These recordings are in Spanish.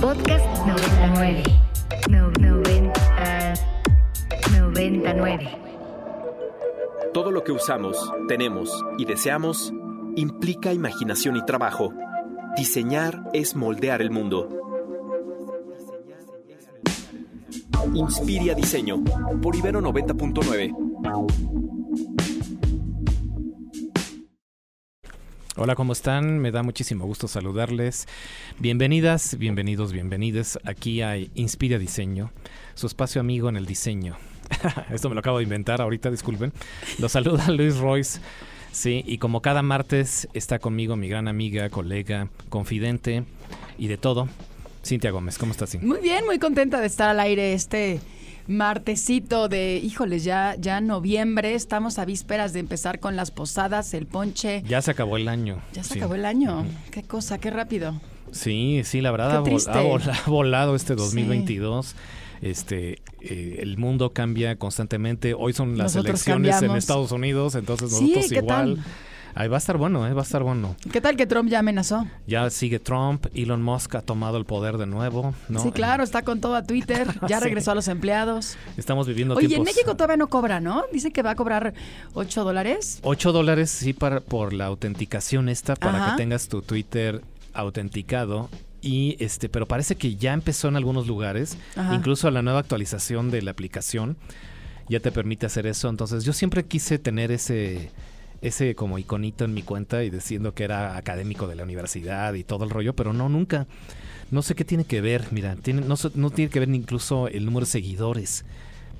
Podcast 99. No, 90, 99. Todo lo que usamos, tenemos y deseamos implica imaginación y trabajo. Diseñar es moldear el mundo. Inspiria Diseño por Ibero 90.9. Hola, ¿cómo están? Me da muchísimo gusto saludarles. Bienvenidas, bienvenidos, bienvenides aquí a Inspira Diseño, su espacio amigo en el diseño. Esto me lo acabo de inventar ahorita, disculpen. Lo saluda Luis Royce. Sí, y como cada martes está conmigo mi gran amiga, colega, confidente y de todo, Cintia Gómez. ¿Cómo estás, Cintia? Muy bien, muy contenta de estar al aire este martesito de, híjoles, ya, ya noviembre, estamos a vísperas de empezar con las posadas, el ponche. Ya se acabó el año. Ya se sí. acabó el año. Qué cosa, qué rápido. Sí, sí, la verdad ha, vol- ha vol- ha volado este 2022. Este, eh, el mundo cambia constantemente. Hoy son las Nosotros elecciones en. Estados Unidos, entonces Sí, nosotros ¿qué igual. tal? Ahí va a estar bueno, eh, va a estar bueno. ¿Qué tal que Trump ya amenazó? Ya sigue Trump, Elon Musk ha tomado el poder de nuevo, ¿no? Sí, claro, está con todo a Twitter, ya Sí. regresó a los empleados. Estamos viviendo Oye, en. México todavía no cobra, ¿no? Dice que va a cobrar 8 dólares. 8 dólares sí para, por la autenticación esta, para Ajá. que tengas tu Twitter autenticado. Y este, pero parece que ya empezó en algunos lugares, Ajá. incluso la nueva actualización de la aplicación ya te permite hacer eso. Entonces yo siempre quise tener ese, ese como iconito en mi cuenta y diciendo que era académico de la universidad y todo el rollo, pero no, nunca. No sé qué tiene que ver, mira, tiene, no, no tiene que ver incluso el número de seguidores.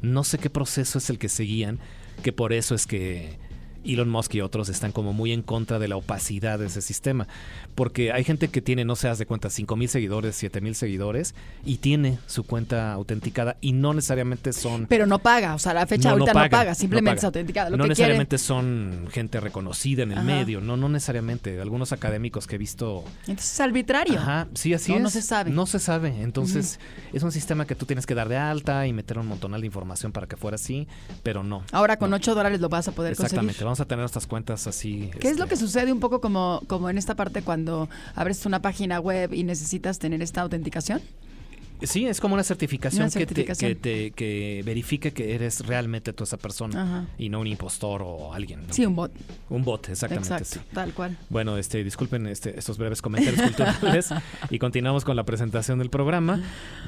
No sé qué proceso es el que seguían, que por eso es que Elon Musk y otros están como muy en contra de la opacidad de ese sistema. Porque hay gente que tiene, no se de cuenta, 5 mil seguidores, 7 mil seguidores y tiene su cuenta autenticada y no necesariamente son... Pero no paga, o sea, la fecha No, ahorita no paga, paga, simplemente no es autenticada. Lo no que necesariamente son gente reconocida en el Ajá. medio, no, no necesariamente. Algunos académicos que he visto... Entonces es arbitrario. Ajá, sí, así No, es. no se sabe. No se sabe. Entonces, es un sistema que tú tienes que dar de alta y meter un montonal de información para que fuera así, pero no. Ahora con No. 8 dólares lo vas a poder Exactamente, conseguir. Vamos a tener nuestras cuentas así. ¿Qué es lo este, que sucede un poco como, como en esta parte cuando abres una página web y necesitas tener esta autenticación? Sí, es como una certificación, Una que te-. Que, te, que eres realmente tú esa persona Ajá. y no un impostor o alguien. ¿no? Sí, un bot. Un bot, exactamente. Exacto, sí. tal cual. Bueno, este, disculpen este, estos breves comentarios culturales y continuamos con la presentación del programa.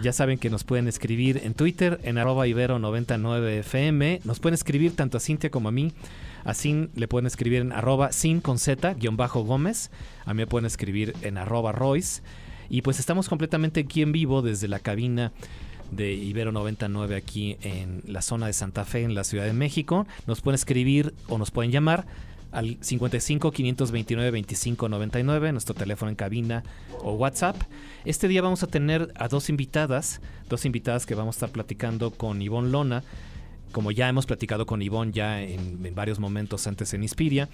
Ya saben que nos pueden escribir en Twitter, en arroba ibero99fm. Nos pueden escribir tanto a Cintia como a mí. A Sin le pueden escribir en arroba sin con z guion bajo Gómez. A mí me pueden escribir en arroba Royce. Y pues estamos completamente aquí en vivo desde la cabina de Ibero 99 aquí en la zona de Santa Fe, en la Ciudad de México. Nos pueden escribir o nos pueden llamar al 55 529 25 99, nuestro teléfono en cabina o WhatsApp. Este día vamos a tener a dos invitadas, dos invitadas que vamos a estar platicando con Ivonne Lona, como ya hemos platicado con Ivonne ya en, varios momentos antes en Inspiria,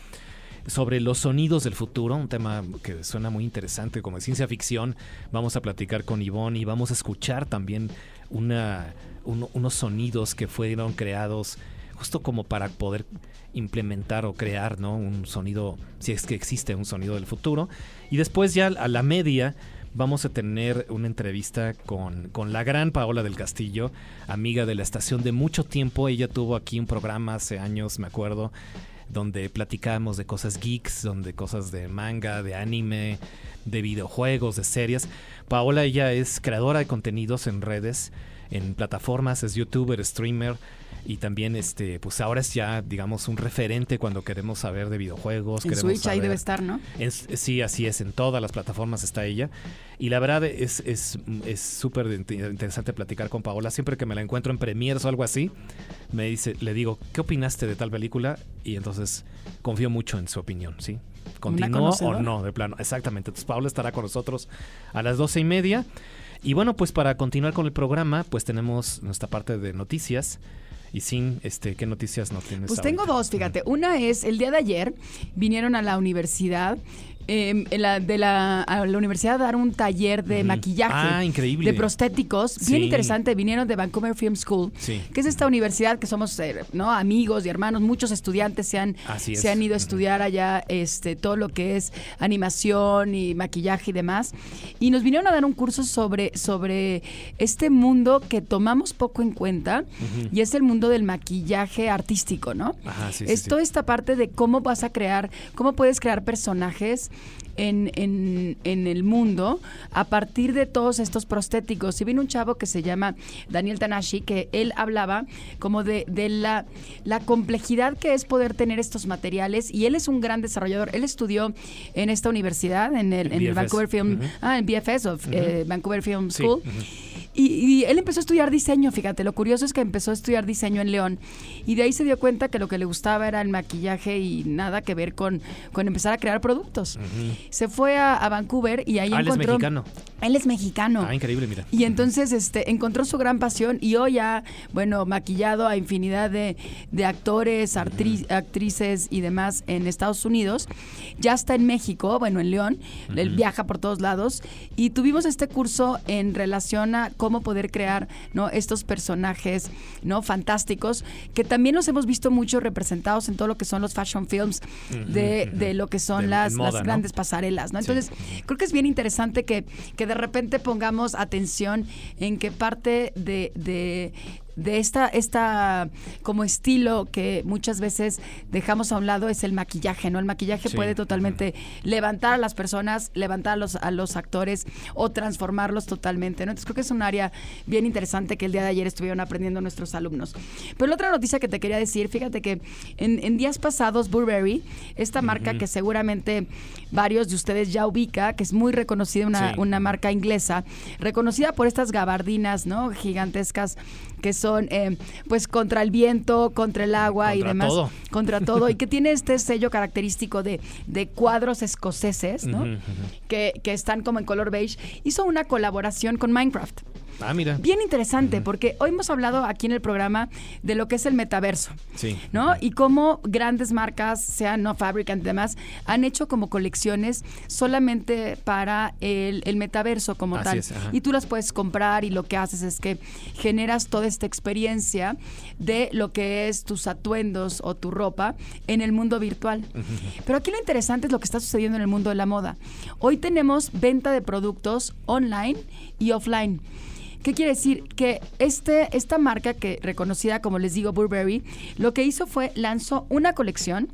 sobre los sonidos del futuro, un tema que suena muy interesante como de ciencia ficción. Vamos a platicar con Ivonne y vamos a escuchar también una, uno- unos sonidos que fueron creados justo como para poder implementar o crear ¿no? un sonido, si es que existe un sonido del futuro. Y después ya a la media vamos a tener una entrevista con, con la gran Paola del Castillo, amiga de la estación de mucho tiempo. Ella tuvo aquí un programa hace años, me acuerdo, donde platicábamos de cosas geeks, donde cosas de manga, de anime, de videojuegos, de series. Paola, ella es creadora de contenidos en redes, en plataformas, es youtuber, streamer y también este pues ahora es ya digamos un referente cuando queremos saber de videojuegos En queremos Switch ahí debe estar, ¿no? sí, así es, en todas las plataformas está ella. Y la verdad es es es súper int- interesante platicar con Paola. Siempre que me la encuentro en premiers o algo así, me dice, le digo, ¿qué opinaste de tal película? Y entonces confío mucho en su opinión, ¿sí? ¿Continuó o no? De plano, exactamente. Entonces Paola estará con nosotros a las doce y media. Y bueno, pues para continuar con el programa, pues tenemos nuestra parte de noticias. Y sin, este, ¿qué noticias no tienes? Pues tengo dos, fíjate. Una es, el día de ayer vinieron a la universidad eh, en la- de la, a la universidad a dar un taller de maquillaje. Ah, increíble. De prostéticos. Bien Sí. interesante. Vinieron de Vancouver Film School, Sí. que es esta universidad que somos eh, ¿no? amigos y hermanos. Muchos estudiantes se han, Así se han ido a estudiar allá este, todo lo que es animación y maquillaje y demás. Y nos vinieron a dar un curso sobre, sobre este mundo que tomamos poco en cuenta y es el mundo del maquillaje artístico, ¿no? Ajá, sí, es toda esta parte de cómo vas a crear, cómo puedes crear personajes en, en- en el mundo a partir de todos estos prostéticos. Y vino un chavo que se llama Daniel Tanashi, que él hablaba como de, de la, la complejidad que es poder tener estos materiales. Y él es un gran desarrollador. Él estudió en esta universidad, en el, en el. Vancouver Film, ah, en BFS, of, eh, Vancouver Film Sí, School. Y, y él empezó a estudiar diseño, fíjate, lo curioso es que empezó a estudiar diseño en León y de ahí se dio cuenta que lo que le gustaba era el maquillaje y nada que ver con, con empezar a crear productos. Se fue a, a Vancouver y ahí Ah, él es encontró... mexicano. Él es mexicano. Ah, increíble, mira. Y entonces este, encontró su gran pasión y hoy ha, bueno, maquillado a infinidad de, de actores, actrices y demás en Estados Unidos. Ya está en México, bueno, en León. Él viaja por todos lados. Y tuvimos este curso en relación a cómo poder crear ¿no? estos personajes ¿no? fantásticos, que también los hemos visto mucho representados en todo lo que son los fashion films de, de lo que son De- las, moda, las ¿no? grandes pasarelas. ¿no? Sí. Entonces, creo que es bien interesante que, que de repente pongamos atención en que parte de, de, de esta, esta como estilo que muchas veces dejamos a un lado es el maquillaje, ¿no? El maquillaje Sí, puede totalmente levantar a las personas, levantar a los, a los actores o transformarlos totalmente, ¿no? Entonces creo que es un área bien interesante que el día de ayer estuvieron aprendiendo nuestros alumnos. Pero la otra noticia que te quería decir, fíjate que en, en días pasados Burberry, esta marca que seguramente varios de ustedes ya ubica, que es muy reconocida, una, Sí. una marca inglesa, reconocida por estas gabardinas, ¿no? Gigantescas que son, eh, pues, contra el viento, contra el agua y demás. todo. Contra todo. y que tiene este sello característico de, de cuadros escoceses, ¿no? Que, que están como en color beige. Hizo una colaboración con Minecraft. Ah, mira. Bien interesante, porque hoy hemos hablado aquí en el programa de lo que es el metaverso. Sí. ¿no? Y cómo grandes marcas, sean no Fabricant y demás, han hecho como colecciones solamente para el, el metaverso como Así tal. es, y tú las puedes comprar y lo que haces es que generas toda esta experiencia de lo que es tus atuendos o tu ropa en el mundo virtual. Pero aquí lo interesante es lo que está sucediendo en el mundo de la moda. Hoy tenemos venta de productos online y offline. ¿Qué quiere decir? Que este, esta marca que reconocida como les digo Burberry, lo que hizo fue lanzó una colección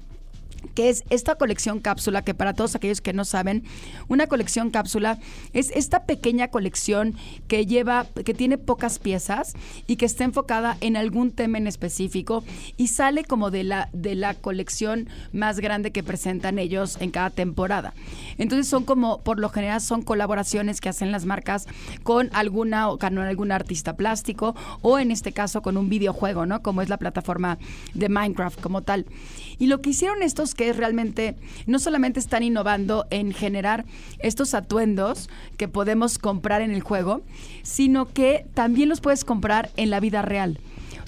que es esta colección cápsula, que para todos aquellos que no saben, una colección cápsula es esta pequeña colección que lleva, que tiene pocas piezas y que está enfocada en algún tema en específico y sale como de la, de la colección más grande que presentan ellos en cada temporada. Entonces son como, por lo general, son colaboraciones que hacen las marcas con alguna o con algún artista plástico o en este caso con un videojuego, ¿no? Como es la plataforma de Minecraft como tal. Y lo que hicieron estos que realmente, no solamente están innovando en generar estos atuendos que podemos comprar en el juego, sino que también los puedes comprar en la vida real.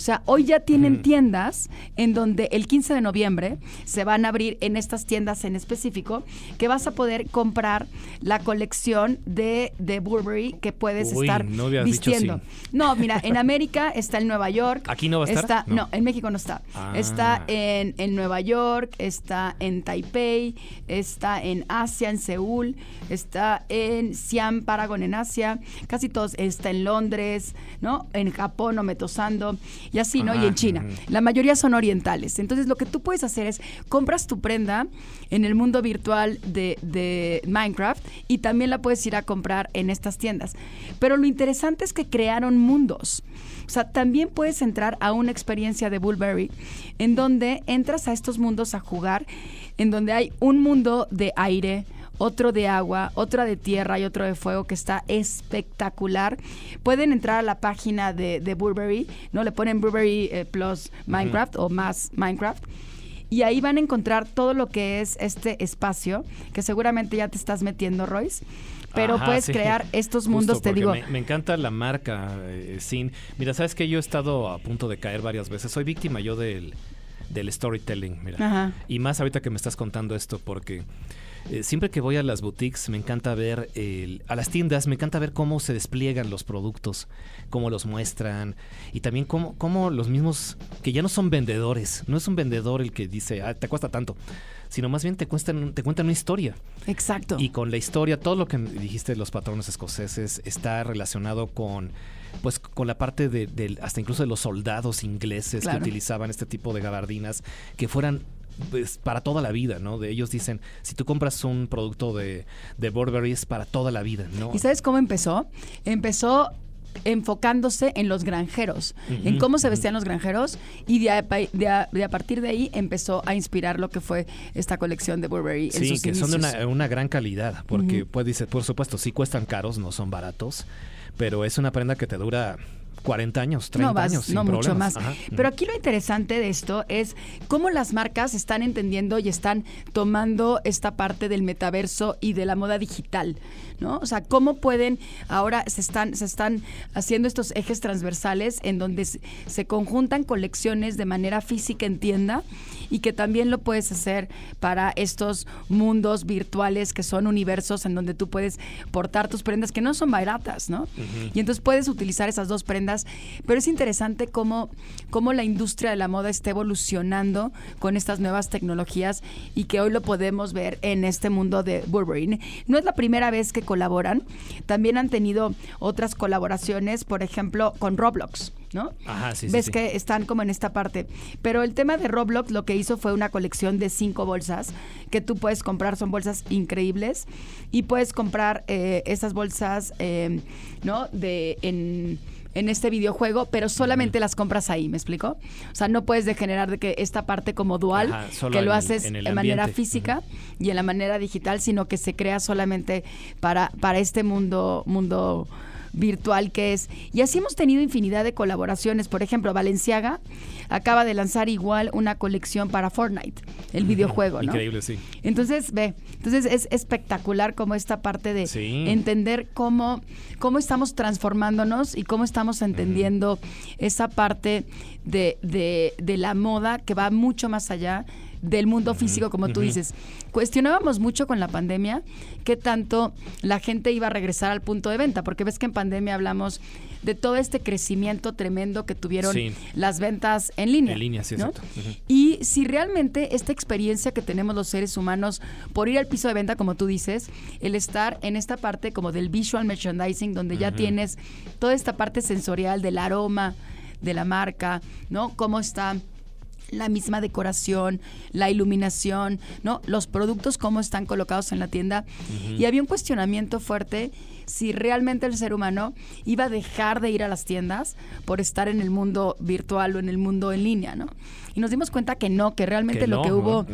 O sea, hoy ya tienen tiendas en donde el 15 de noviembre se van a abrir en estas tiendas en específico que vas a poder comprar la colección de, de Burberry que puedes Uy, estar no vistiendo. sí. No, mira, en América está en Nueva York. ¿Aquí no va a estar? Está, No. no. en México no está. Ah. Está en, en Nueva York, está en Taipei, está en Asia, en Seúl, está en Siam, Paragon en Asia, casi todos, está en Londres, ¿no? En Japón, Ometosando, y así, ¿no? Y en China. La mayoría son orientales. Entonces, lo que tú puedes hacer es compras tu prenda en el mundo virtual de, de Minecraft y también la puedes ir a comprar en estas tiendas. Pero lo interesante es que crearon mundos. O sea, también puedes entrar a una experiencia de Bullberry en donde entras a estos mundos a jugar, en donde hay un mundo de aire, otro de agua, otro de tierra y otro de fuego que está espectacular. Pueden entrar a la página de, de Burberry, ¿no? Le ponen Burberry eh, Plus Minecraft o más Minecraft. Y ahí van a encontrar todo lo que es este espacio, que seguramente ya te estás metiendo, Royce. Pero Ajá, puedes sí. crear estos Justo, mundos, te digo. Me, me encanta la marca eh, Sin. Mira, sabes que yo he estado a punto de caer varias veces. Soy víctima yo del, del storytelling, mira. Ajá. Y más ahorita que me estás contando esto, porque eh, siempre que voy a las boutiques me encanta ver, el- a las tiendas, me encanta ver cómo se despliegan los productos, cómo los muestran y también cómo, cómo los mismos, que ya no son vendedores, no es un vendedor el que dice, ah, te cuesta tanto, sino más bien te, cuestan, te cuentan una historia. Exacto. Y con la historia, todo lo que dijiste de los patrones escoceses está relacionado con pues con la parte de, hasta incluso de los soldados ingleses Claro. que utilizaban este tipo de gabardinas que fueran pues, para toda la vida, ¿no? De ellos dicen, si tú compras un producto de, de Burberry es para toda la vida, ¿no? ¿Y sabes cómo empezó? Empezó enfocándose en los granjeros, en cómo se vestían los granjeros y de a, de a- de a partir de ahí empezó a inspirar lo que fue esta colección de Burberry en Sí, sus que son de una, una gran calidad, porque Ujú. pues dice, por supuesto, sí cuestan caros, no son baratos, pero es una prenda que te dura 40 años, 30 no, vas- años, sin no mucho más. Ajá. Pero aquí lo interesante de esto es cómo las marcas están entendiendo y están tomando esta parte del metaverso y de la moda digital, ¿no? O sea, cómo pueden ahora se están se están haciendo estos ejes transversales en donde se, conjuntan colecciones de manera física en tienda y que también lo puedes hacer para estos mundos virtuales que son universos en donde tú puedes portar tus prendas que no son baratas, ¿no? Y entonces puedes utilizar esas dos prendas, pero es interesante cómo, cómo la industria de la moda está evolucionando con estas nuevas tecnologías y que hoy lo podemos ver en este mundo de Burberry. No es la primera vez que colaboran, también han tenido otras colaboraciones, por ejemplo, con Roblox. ¿No? Ajá, sí, Ves sí. que están como en esta parte. Pero el tema de Roblox lo que hizo fue una colección de cinco bolsas que tú puedes comprar, son bolsas increíbles y puedes comprar eh, esas bolsas, eh, ¿no? De en en este videojuego, pero solamente las compras ahí, ¿me explico? O sea, no puedes degenerar de que esta parte como dual, Ajá, que lo en haces en manera física y en la manera digital, sino que se crea solamente para, para este mundo, mundo virtual que es. Y así hemos tenido infinidad de colaboraciones. Por ejemplo, Valenciaga acaba de lanzar igual una colección para Fortnite, el videojuego, ¿no? Increíble, sí. Entonces, ve, entonces es espectacular como esta parte de Sí. entender cómo, cómo estamos transformándonos y cómo estamos entendiendo esa parte de, de- de la moda que va mucho más allá del mundo físico, como tú dices. Cuestionábamos mucho con la pandemia qué tanto la gente iba a regresar al punto de venta, porque ves que en pandemia hablamos de todo este crecimiento tremendo que tuvieron Sí. las ventas en línea. En línea, sí, ¿no? exacto. Y si realmente esta experiencia que tenemos los seres humanos por ir al piso de venta, como tú dices, el estar en esta parte como del visual merchandising, donde ya tienes toda esta parte sensorial del aroma de la marca, ¿no? Cómo está la misma decoración, la iluminación, ¿no? Los productos cómo están colocados en la tienda. Y había un cuestionamiento fuerte si realmente el ser humano iba a dejar de ir a las tiendas por estar en el mundo virtual o en el mundo en línea, ¿no? Y nos dimos cuenta que no, que realmente Que lo no, que hubo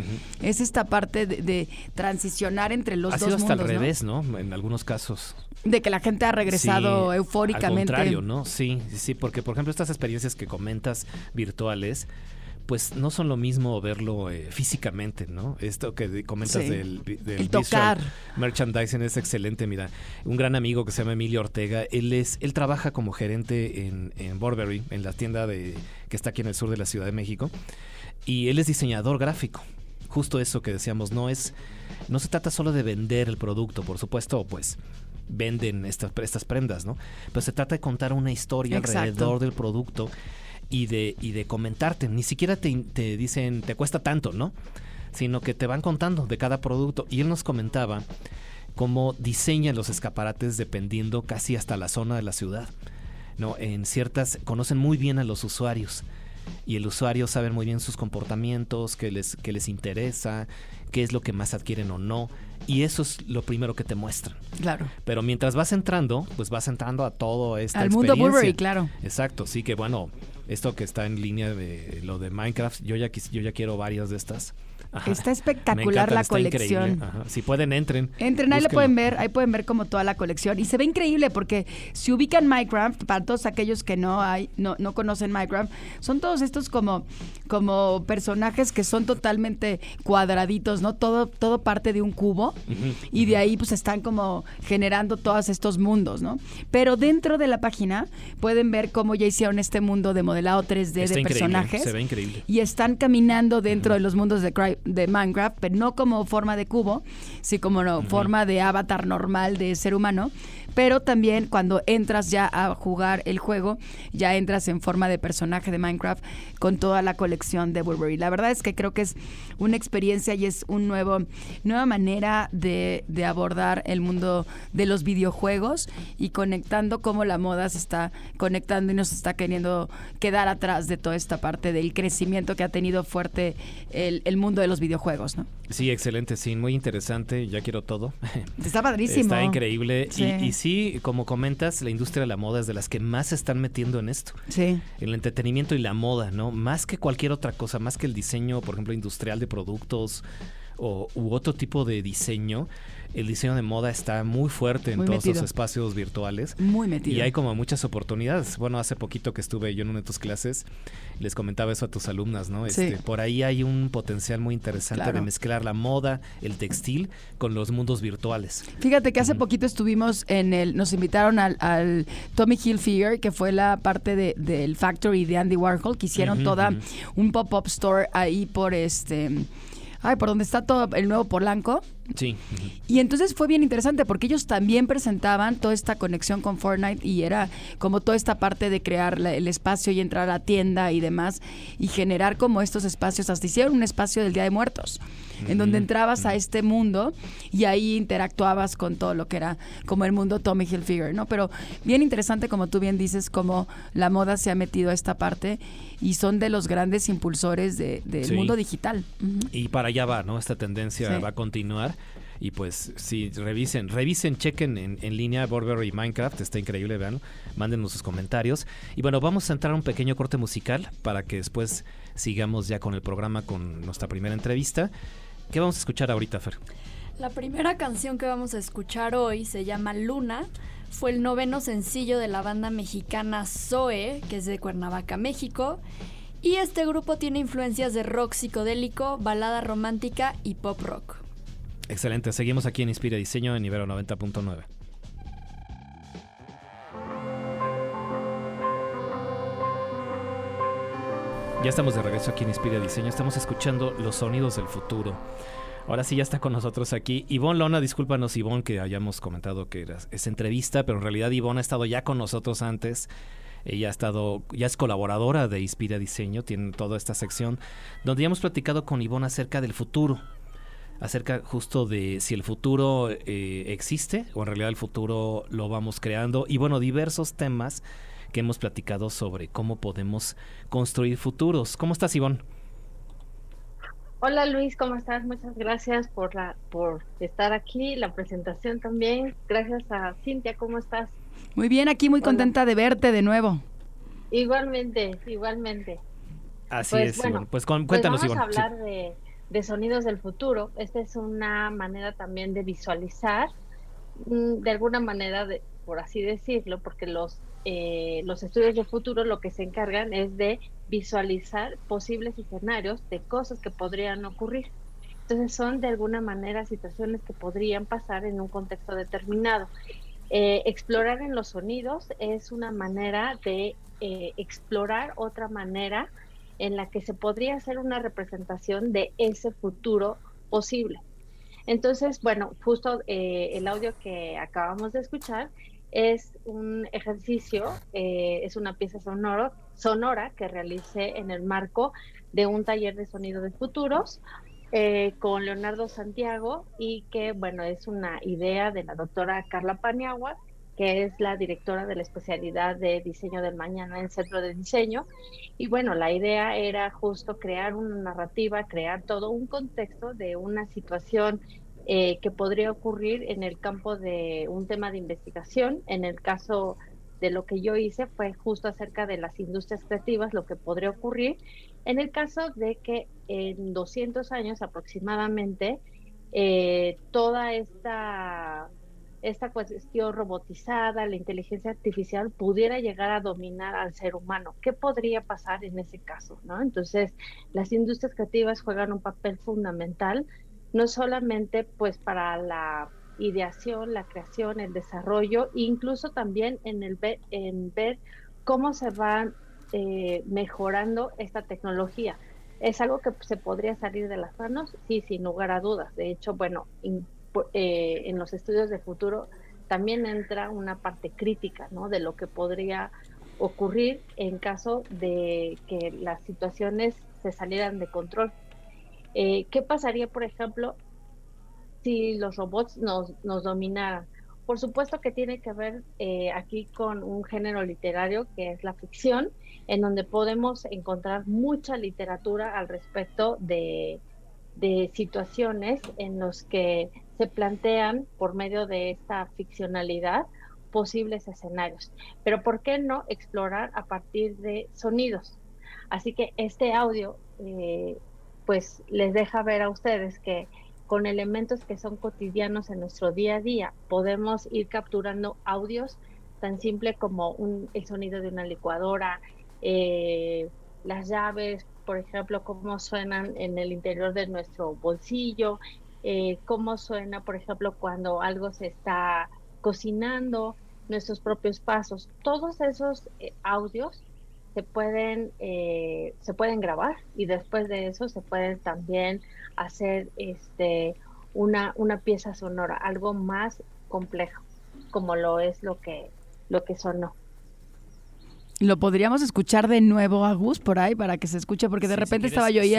es esta parte de, de transicionar entre los ha dos sido hasta mundos, al revés, ¿no? En algunos casos. De que la gente ha regresado Sí, eufóricamente. Al contrario, ¿no? Sí, sí, sí, porque por ejemplo estas experiencias que comentas virtuales, pues no son lo mismo verlo eh, físicamente, ¿no? Esto que comentas Sí. del, del El tocar. merchandising es excelente, mira. Un gran amigo que se llama Emilio Ortega, él es, él trabaja como gerente en, en Burberry, en la tienda de, que está aquí en el sur de la Ciudad de México, y él es diseñador gráfico. Justo eso que decíamos, no es, no se trata solo de vender el producto, por supuesto, pues venden estas, estas prendas, ¿no? Pero se trata de contar una historia Exacto. alrededor del producto y de, y de comentarte. Ni siquiera te, te dicen, te cuesta tanto, ¿no? Sino que te van contando de cada producto. Y él nos comentaba cómo diseñan los escaparates dependiendo casi hasta la zona de la ciudad. ¿no? En ciertas, conocen muy bien a los usuarios y el usuario sabe muy bien sus comportamientos, qué les, qué les interesa, qué es lo que más adquieren o no. Y eso es lo primero que te muestran. Claro. Pero mientras vas entrando, pues vas entrando a todo esta Al mundo. Burberry, claro. Exacto, sí que bueno, esto que está en línea de lo de Minecraft, yo ya yo ya quiero varias de estas. Ajá. Está espectacular la está colección. Si pueden, entren. Entren, ahí la pueden ver, ahí pueden ver como toda la colección. Y se ve increíble porque si ubican Minecraft, para todos aquellos que no hay, no, no conocen Minecraft, son todos estos como, como personajes que son totalmente cuadraditos, ¿no? Todo, todo parte de un cubo. Y de ahí pues están como generando todos estos mundos, ¿no? Pero dentro de la página pueden ver cómo ya hicieron este mundo de modelado 3D Está de personajes Se ve increíble. y están caminando dentro de los mundos de, Cry- de, de Minecraft, pero no como forma de cubo, sí como no, forma de avatar normal de ser humano, pero también cuando entras ya a jugar el juego, ya entras en forma de personaje de Minecraft con toda la colección de Burberry. La verdad es que creo que es una experiencia y es un nuevo nueva manera de, de abordar el mundo de los videojuegos y conectando cómo la moda se está conectando y nos está queriendo quedar atrás de toda esta parte del crecimiento que ha tenido fuerte el, el mundo de los videojuegos, ¿no? Sí, excelente, sí, muy interesante. Ya quiero todo. Está padrísimo. Está increíble. Sí. Y, y sí, como comentas, la industria de la moda es de las que más se están metiendo en esto. Sí. El entretenimiento y la moda, ¿no? Más que cualquier otra cosa, más que el diseño, por ejemplo, industrial de productos o, u otro tipo de diseño, el diseño de moda está muy fuerte en Muy todos metido. los espacios virtuales. Muy metido. Y hay como muchas oportunidades. Bueno, hace poquito que estuve yo en una de tus clases, les comentaba eso a tus alumnas, ¿no? Sí. Este, por ahí hay un potencial muy interesante Claro. de mezclar la moda, el textil, con los mundos virtuales. Fíjate que hace poquito estuvimos en el, nos invitaron al, al Tommy Hilfiger, que fue la parte de- del Factory de Andy Warhol, que hicieron toda un pop-up store ahí por este, ay, por donde está todo el nuevo Polanco. Sí. Y entonces fue bien interesante porque ellos también presentaban toda esta conexión con Fortnite y era como toda esta parte de crear la- el espacio y entrar a la tienda y demás y generar como estos espacios. Hasta hicieron un espacio del Día de Muertos en donde entrabas a este mundo y ahí interactuabas con todo lo que era como el mundo Tommy Hilfiger, ¿no? Pero bien interesante como tú bien dices, como la moda se ha metido a esta parte y son de los grandes impulsores de- del Sí. mundo digital. Ujú. Y para allá va, ¿no? Esta tendencia Sí. va a continuar. Y pues sí, revisen, revisen, chequen en, en línea Burberry Minecraft, está increíble, vean, mándenos sus comentarios. Y bueno, vamos a entrar a un pequeño corte musical para que después sigamos ya con el programa con nuestra primera entrevista. ¿Qué vamos a escuchar ahorita, Fer? La primera canción que vamos a escuchar hoy se llama Luna. Fue el noveno sencillo de la banda mexicana Zoe, que es de Cuernavaca, México. Y este grupo tiene influencias de rock psicodélico, balada romántica y pop rock. Excelente, seguimos aquí en Inspira Diseño en Ibero 90.9. Ya estamos de regreso aquí en Inspira Diseño, estamos escuchando los sonidos del futuro. Ahora sí ya está con nosotros aquí Ivonne Lona, discúlpanos Ivonne que hayamos comentado que era, es entrevista, pero en realidad Ivonne ha estado ya con nosotros antes. Ella ha estado, ya es colaboradora de Inspira Diseño, tiene toda esta sección donde ya hemos platicado con Ivonne acerca del futuro, acerca justo de si el futuro eh, existe o en realidad el futuro lo vamos creando y bueno, diversos temas que hemos platicado sobre cómo podemos construir futuros. ¿Cómo estás, Ivonne? Hola Luis, ¿cómo estás? Muchas gracias por la por estar aquí, la presentación también. Gracias a Cintia, ¿cómo estás? Muy bien, aquí muy Hola. contenta de verte de nuevo. Igualmente, igualmente. Así Pues, es, bueno, Ivonne. Pues con- Pues cuéntanos, vamos a. Sí. hablar de, de sonidos del futuro. Esta es una manera también de visualizar, mm, de alguna manera, de, por así decirlo, porque los, eh, los estudios de futuro lo que se encargan es de visualizar posibles escenarios de cosas que podrían ocurrir. Entonces son de alguna manera situaciones que podrían pasar en un contexto determinado. Eh, explorar en los sonidos es una manera de eh, explorar otra manera en la que se podría hacer una representación de ese futuro posible. Entonces, bueno, justo eh, el audio que acabamos de escuchar es un ejercicio, eh, es una pieza sonora que realicé en el marco de un taller de sonido de futuros eh, con Leonardo Santiago y que, bueno, es una idea de la doctora Carla Paniagua, que es la directora de la especialidad de diseño del mañana en Centro de Diseño. Y bueno, la idea era justo crear una narrativa, crear todo un contexto de una situación eh, que podría ocurrir en el campo de un tema de investigación. En el caso de lo que yo hice fue justo acerca de las industrias creativas, lo que podría ocurrir. En el caso de que en 200 años aproximadamente, eh, toda esta, esta cuestión robotizada, la inteligencia artificial, pudiera llegar a dominar al ser humano. ¿Qué podría pasar en ese caso? ¿no? Entonces, las industrias creativas juegan un papel fundamental, no solamente pues para la ideación, la creación, el desarrollo, incluso también en, el ver, cómo se va eh, mejorando esta tecnología. ¿Es algo que se podría salir de las manos? Sí, sin lugar a dudas. De hecho, bueno, eh, en los estudios de futuro también entra una parte crítica. De lo que podría ocurrir en caso de que las situaciones se salieran de control. Eh, ¿Qué pasaría, por ejemplo, si los robots nos, nos dominaran? Por supuesto que tiene que ver eh, aquí con un género literario que es la ficción, en donde podemos encontrar mucha literatura al respecto de, de situaciones en los que se plantean por medio de esta ficcionalidad posibles escenarios. Pero ¿por qué no explorar a partir de sonidos? Así que este audio eh, pues les deja ver a ustedes que con elementos que son cotidianos en nuestro día a día podemos ir capturando audios tan simple como el sonido de una licuadora, eh, las llaves, por ejemplo, cómo suenan en el interior de nuestro bolsillo, eh, cómo suena, por ejemplo, cuando algo se está cocinando, nuestros propios pasos. Todos esos eh, audios se pueden, eh, se pueden grabar y después de eso se pueden también hacer este, una, una pieza sonora, algo más complejo, como lo es lo que, lo que sonó. Lo podríamos escuchar de nuevo a Gus por ahí para que se escuche, porque de repente estaba yo ahí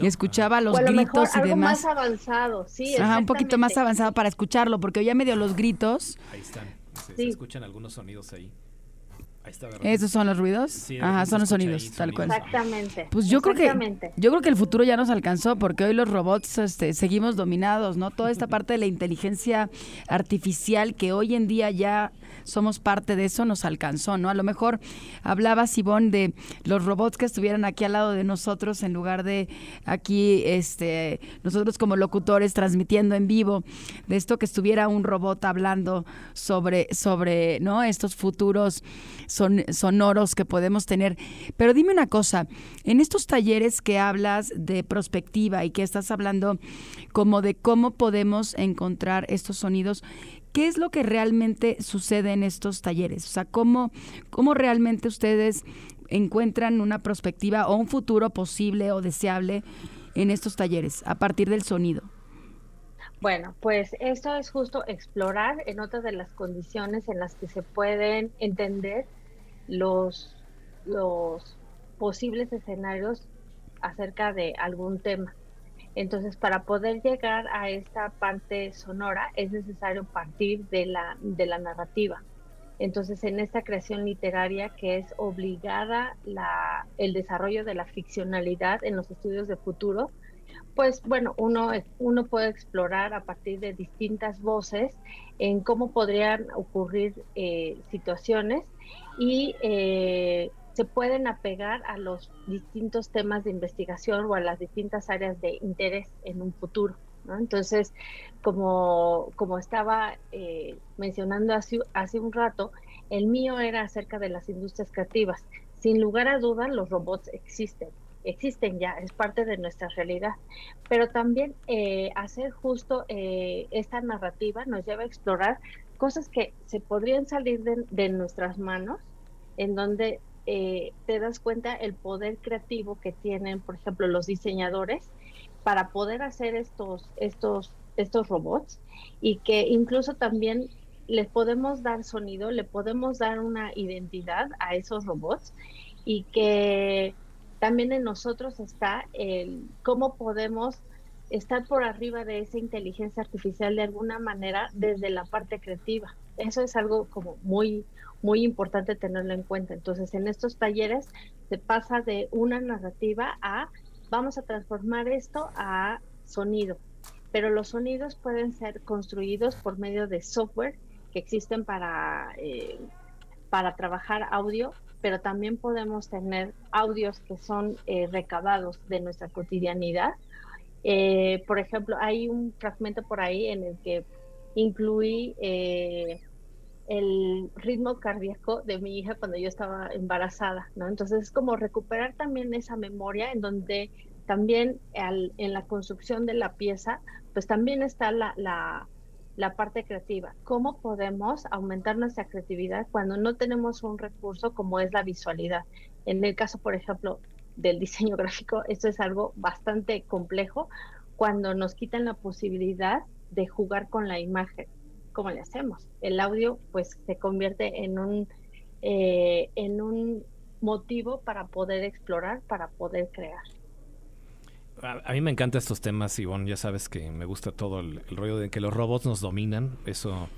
y escuchaba los gritos y demás. más avanzado, sí. Ajá, un poquito más avanzado para escucharlo, porque oía medio los gritos. Ahí están, se escuchan algunos sonidos ahí. ¿Esos son los ruidos? Ajá, son los sonidos, tal cual. Exactamente. Pues yo creo que yo creo que el futuro ya nos alcanzó porque hoy los robots este, seguimos dominados, ¿no? Toda esta parte de la inteligencia artificial que hoy en día ya somos parte de eso nos alcanzó, ¿no? A lo mejor hablaba Sibón de los robots que estuvieran aquí al lado de nosotros en lugar de aquí este nosotros como locutores transmitiendo en vivo, de esto que estuviera un robot hablando sobre sobre, ¿no? estos futuros son, sonoros que podemos tener. Pero dime una cosa, en estos talleres que hablas de prospectiva y que estás hablando como de cómo podemos encontrar estos sonidos, ¿qué es lo que realmente sucede en estos talleres? O sea, ¿cómo, cómo realmente ustedes encuentran una perspectiva o un futuro posible o deseable en estos talleres a partir del sonido? Bueno, pues esto es justo explorar en otras de las condiciones en las que se pueden entender los, los posibles escenarios acerca de algún tema. Entonces, para poder llegar a esta parte sonora es necesario partir de la, de la narrativa. Entonces, en esta creación literaria que es obligada la, el desarrollo de la ficcionalidad en los estudios de futuro, pues bueno, uno, uno puede explorar a partir de distintas voces en cómo podrían ocurrir eh, situaciones y eh, se pueden apegar a los distintos temas de investigación o a las distintas áreas de interés en un futuro. Entonces, como, como estaba eh, mencionando hace, hace un rato, el mío era acerca de las industrias creativas. Sin lugar a dudas, los robots existen existen ya, es parte de nuestra realidad. Pero también eh, hacer justo eh, esta narrativa nos lleva a explorar cosas que se podrían salir de, nuestras manos, en donde eh, te das cuenta el poder creativo que tienen, por ejemplo, los diseñadores para poder hacer estos, estos, estos robots y que incluso también les podemos dar sonido, le podemos dar una identidad a esos robots y que también en nosotros está el cómo podemos estar por arriba de esa inteligencia artificial de alguna manera desde la parte creativa. Eso es algo como muy, muy importante tenerlo en cuenta. Entonces, en estos talleres se pasa de una narrativa a vamos a transformar esto a sonido. Pero los sonidos pueden ser construidos por medio de software que existen para, eh, para trabajar audio pero también podemos tener audios que son eh, recabados de nuestra cotidianidad. Eh, por ejemplo, hay un fragmento por ahí en el que incluí eh, el ritmo cardíaco de mi hija cuando yo estaba embarazada, ¿no? Entonces es como recuperar también esa memoria en donde también en la construcción de la pieza, pues también está la, la parte creativa. ¿Cómo podemos aumentar nuestra creatividad cuando no tenemos un recurso como es la visualidad? En el caso, por ejemplo, del diseño gráfico, esto es algo bastante complejo cuando nos quitan la posibilidad de jugar con la imagen. ¿Cómo le hacemos? El audio pues se convierte en un, eh, en un motivo para poder explorar, para poder crear. A, mí me encantan estos temas, Ivonne. Ya sabes que me gusta todo el, rollo de que los robots nos dominan. Eso,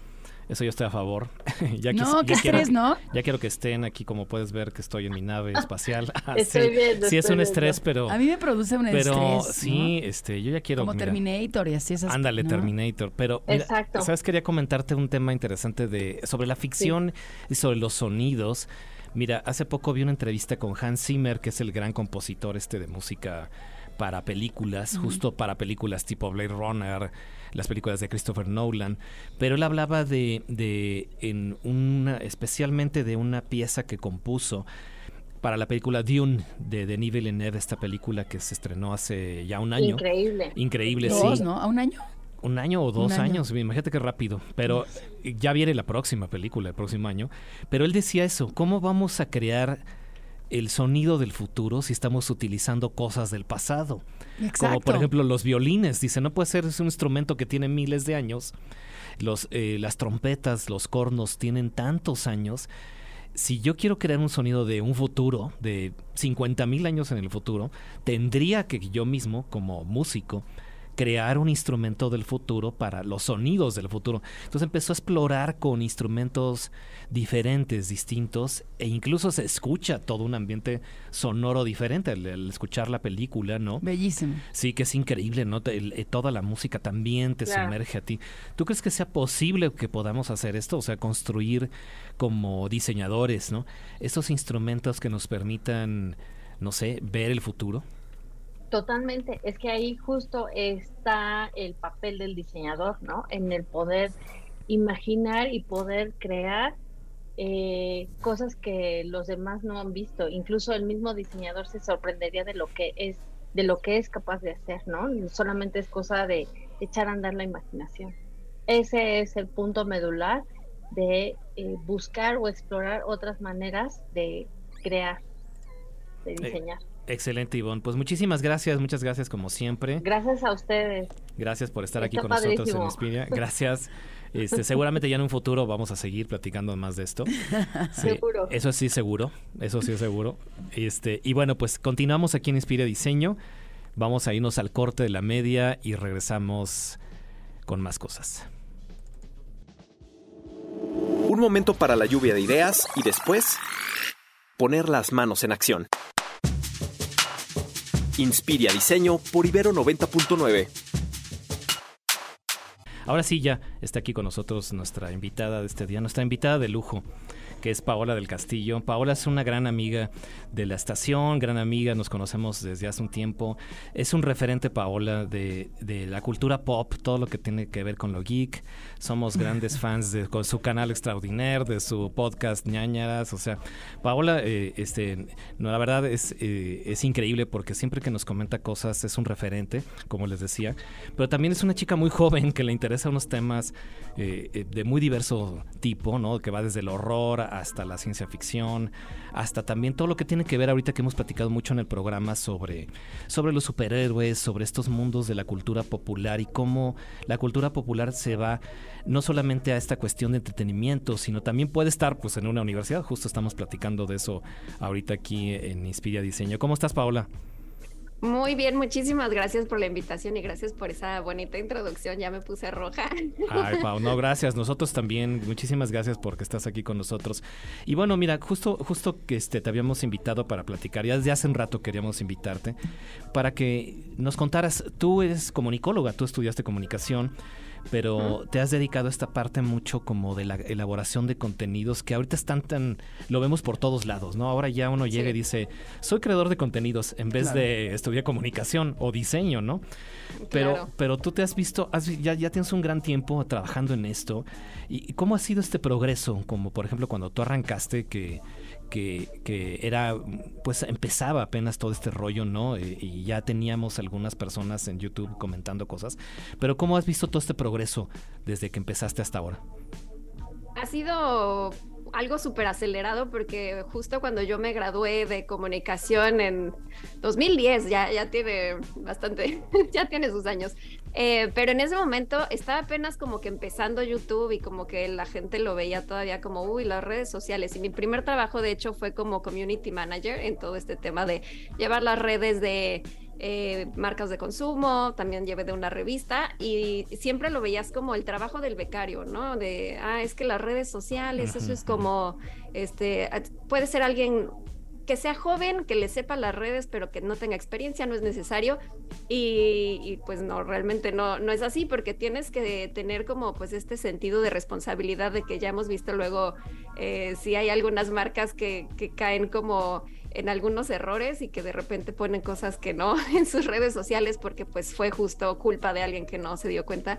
eso yo estoy a favor. ya no, qué estrés, ¿no? Ya quiero que estén aquí, como puedes ver, que estoy en mi nave espacial. Ah, estoy sí, sí es un estrés, pero... A mí me produce un pero, estrés. sí, este, yo ya quiero... Como Terminator y así esas Ándale, Terminator. Pero, Exacto. ¿sabes? Quería comentarte un tema interesante de sobre la ficción y sobre los sonidos. Mira, hace poco vi una entrevista con Hans Zimmer, que es el gran compositor este de música para películas, justo para películas tipo Blade Runner, las películas de Christopher Nolan, pero él hablaba de, de en una, especialmente de una pieza que compuso para la película Dune de Denis Villeneuve, esta película que se estrenó hace ya un año. Increíble. Increíble, Dos, sí. ¿no? ¿A un año? Un año o dos años, imagínate qué rápido. Pero ya viene la próxima película, el próximo año. Pero él decía eso, ¿cómo vamos a crear el sonido del futuro si estamos utilizando cosas del pasado. Como por ejemplo los violines. Dice, no puede ser es un instrumento que tiene miles de años. Los, eh, las trompetas, los cornos tienen tantos años. Si yo quiero crear un sonido de un futuro, de 50 mil años en el futuro, tendría que yo mismo, como músico, crear un instrumento del futuro para los sonidos del futuro. Entonces empezó a explorar con instrumentos diferentes, distintos, e incluso se escucha todo un ambiente sonoro diferente al, escuchar la película, ¿no? Bellísimo. Sí, que es increíble, ¿no? Eh, toda la música también te sumerge a ti. ¿Tú crees que sea posible que podamos hacer esto? O sea, construir como diseñadores, ¿no? Esos instrumentos que nos permitan, no sé, ver el futuro. Totalmente, es que ahí justo está el papel del diseñador, ¿no? En el poder imaginar y poder crear eh, cosas que los demás no han visto. Incluso el mismo diseñador se sorprendería de lo que es, de lo que es capaz de hacer, ¿no? Solamente es cosa de echar a andar la imaginación. Ese es el punto medular de eh, buscar o explorar otras maneras de crear, de diseñar. Excelente, Ivonne. Pues muchísimas gracias, muchas gracias como siempre. Gracias a ustedes. Gracias por estar aquí con nosotros en Inspiria. Gracias. Este, seguramente ya en un futuro vamos a seguir platicando más de esto. seguro. Eso sí, seguro. Eso sí, seguro. Este, y bueno, pues continuamos aquí en Inspira Diseño. Vamos a irnos al corte de la media y regresamos con más cosas. Un momento para la lluvia de ideas y después poner las manos en acción. Inspiria Diseño por Ibero 90.9. Ahora sí, ya está aquí con nosotros nuestra invitada de este día, nuestra invitada de lujo que es Paola del Castillo. Paola es una gran amiga de la estación, gran amiga, nos conocemos desde hace un tiempo. Es un referente, Paola, de, la cultura pop, todo lo que tiene que ver con lo geek. Somos grandes fans de con su canal Extraordinaire, de su podcast ñañaras. O sea, Paola, eh, este, no, la verdad es, eh, es increíble porque siempre que nos comenta cosas es un referente, como les decía. Pero también es una chica muy joven que le interesa unos temas eh, de muy diverso tipo, ¿no? Que va desde el horror hasta la ciencia ficción, hasta también todo lo que tiene que ver ahorita que hemos platicado mucho en el programa sobre, sobre los superhéroes, sobre estos mundos de la cultura popular y cómo la cultura popular se va no solamente a esta cuestión de entretenimiento, sino también puede estar pues en una universidad. Justo estamos platicando de eso ahorita aquí en Inspira Diseño. ¿Cómo estás, Paola? Muy bien, muchísimas gracias por la invitación y gracias por esa bonita introducción. Ya me puse roja. Ay, Pau, no, gracias. Nosotros también, muchísimas gracias porque estás aquí con nosotros. Y bueno, mira, justo, justo que este, te habíamos invitado para platicar, ya desde hace un rato queríamos invitarte, para que nos contaras, tú eres comunicóloga, tú estudiaste comunicación pero te has dedicado a esta parte mucho como de la elaboración de contenidos que ahorita están tan, lo vemos por todos lados, ¿no? Ahora ya uno llega y dice, soy creador de contenidos en vez de estudiar comunicación o diseño, ¿no? Pero, pero tú te has visto, ya, ya tienes un gran tiempo trabajando en esto. ¿Y cómo ha sido este progreso? Como por ejemplo cuando tú arrancaste que que, era, pues empezaba apenas todo este rollo, ¿no? Y ya teníamos algunas personas en YouTube comentando cosas. Pero ¿cómo has visto todo este progreso desde que empezaste hasta ahora? Ha sido algo súper acelerado porque justo cuando yo me gradué de comunicación en 2010, ya, ya tiene bastante, ya tiene sus años, eh, pero en ese momento estaba apenas como que empezando YouTube y como que la gente lo veía todavía como, uy, las redes sociales. Y mi primer trabajo, de hecho, fue como community manager en todo este tema de llevar las redes de eh, marcas de consumo, también llevé de una revista y siempre lo veías como el trabajo del becario, ¿no? De, ah, es que las redes sociales, eso es como, este, puede ser alguien que sea joven, que le sepa las redes, pero que no tenga experiencia, no es necesario. Y, pues no, realmente no, no es así, porque tienes que tener como pues este sentido de responsabilidad de que ya hemos visto luego eh, si hay algunas marcas que, caen como en algunos errores y que de repente ponen cosas que no en sus redes sociales porque pues fue justo culpa de alguien que no se dio cuenta.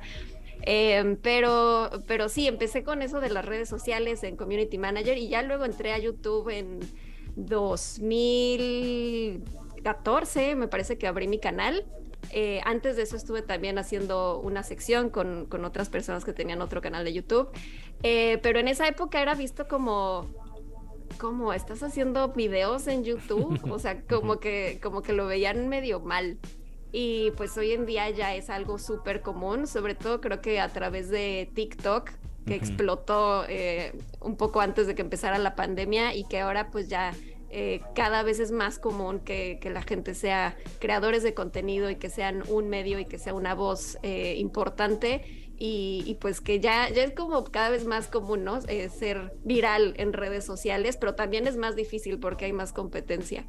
Em, pero, pero sí, empecé con eso de las redes sociales en Community Manager y ya luego entré a YouTube en 2014, me parece que abrí mi canal. Eh, antes de eso estuve también haciendo una sección con, con, otras personas que tenían otro canal de YouTube, eh, pero en esa época era visto como, como estás haciendo videos en YouTube, o sea, como que, como que lo veían medio mal. Y pues hoy en día ya es algo súper común, sobre todo creo que a través de TikTok, que explotó eh, un poco antes de que empezara la pandemia y que ahora pues ya eh, cada vez es más común que, la gente sea creadores de contenido y que sean un medio y que sea una voz eh, importante y, pues que ya, ya es como cada vez más común, ¿no? ser viral en redes sociales, pero también es más difícil porque hay más competencia.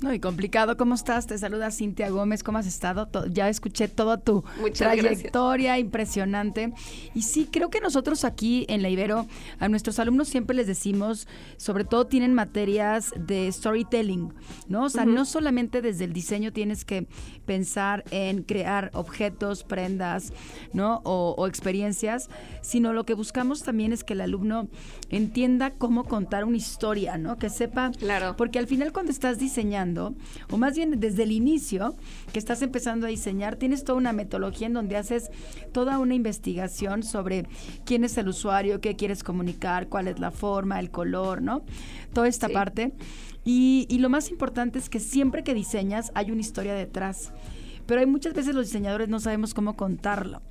No, y complicado. ¿Cómo estás? Te saluda Cintia Gómez. ¿Cómo has estado? ya escuché toda tu trayectoria impresionante. Y sí, creo que nosotros aquí en la Ibero, a nuestros alumnos siempre les decimos, sobre todo tienen materias de storytelling, ¿no? O sea, no solamente desde el diseño tienes que pensar en crear objetos, prendas, ¿no? O, o experiencias, sino lo que buscamos también es que el alumno entienda cómo contar una historia, ¿no? Que sepa. Claro. Porque al final cuando estás diseñando, o más bien desde el inicio que estás empezando a diseñar, tienes toda una metodología en donde haces toda una investigación sobre quién es el usuario, qué quieres comunicar, cuál es la forma, el color, ¿no? Toda esta parte. Y, y lo más importante es que siempre que diseñas hay una historia detrás pero hay muchas veces los diseñadores no sabemos cómo contarlo.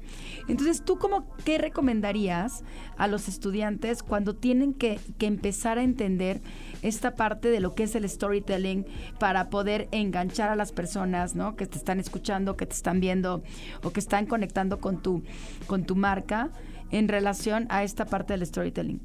Entonces, ¿tú cómo qué recomendarías a los estudiantes cuando tienen que, que empezar a entender esta parte de lo que es el storytelling para poder enganchar a las personas, ¿no? Que te están escuchando, que te están viendo o que están conectando con tu, con tu marca en relación a esta parte del storytelling.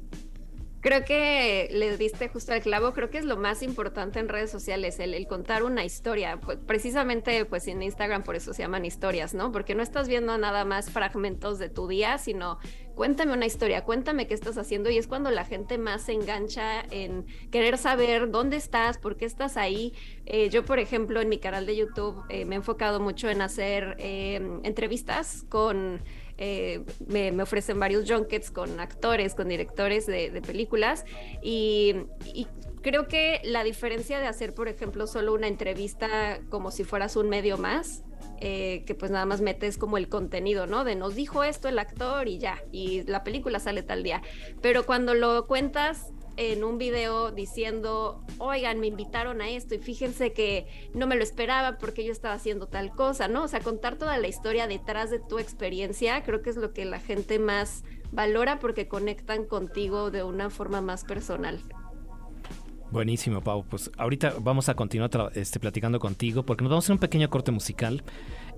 Creo que le diste justo al clavo, creo que es lo más importante en redes sociales, el, contar una historia, pues, precisamente pues en Instagram por eso se llaman historias, ¿no? Porque no estás viendo nada más fragmentos de tu día, sino cuéntame una historia, cuéntame qué estás haciendo y es cuando la gente más se engancha en querer saber dónde estás, por qué estás ahí. Eh, yo, por ejemplo, en mi canal de YouTube eh, me he enfocado mucho en hacer eh, entrevistas con eh, me, ofrecen varios junkets con actores, con directores de, películas y, creo que la diferencia de hacer, por ejemplo, solo una entrevista como si fueras un medio más, eh, que pues nada más metes como el contenido, ¿no? De nos dijo esto el actor y ya, y la película sale tal día. Pero cuando lo cuentas en un video diciendo, oigan, me invitaron a esto y fíjense que no me lo esperaba porque yo estaba haciendo tal cosa, ¿no? O sea, contar toda la historia detrás de tu experiencia, creo que es lo que la gente más valora porque conectan contigo de una forma más personal. Buenísimo, Pau. Pues ahorita vamos a continuar este, platicando contigo porque nos vamos a hacer un pequeño corte musical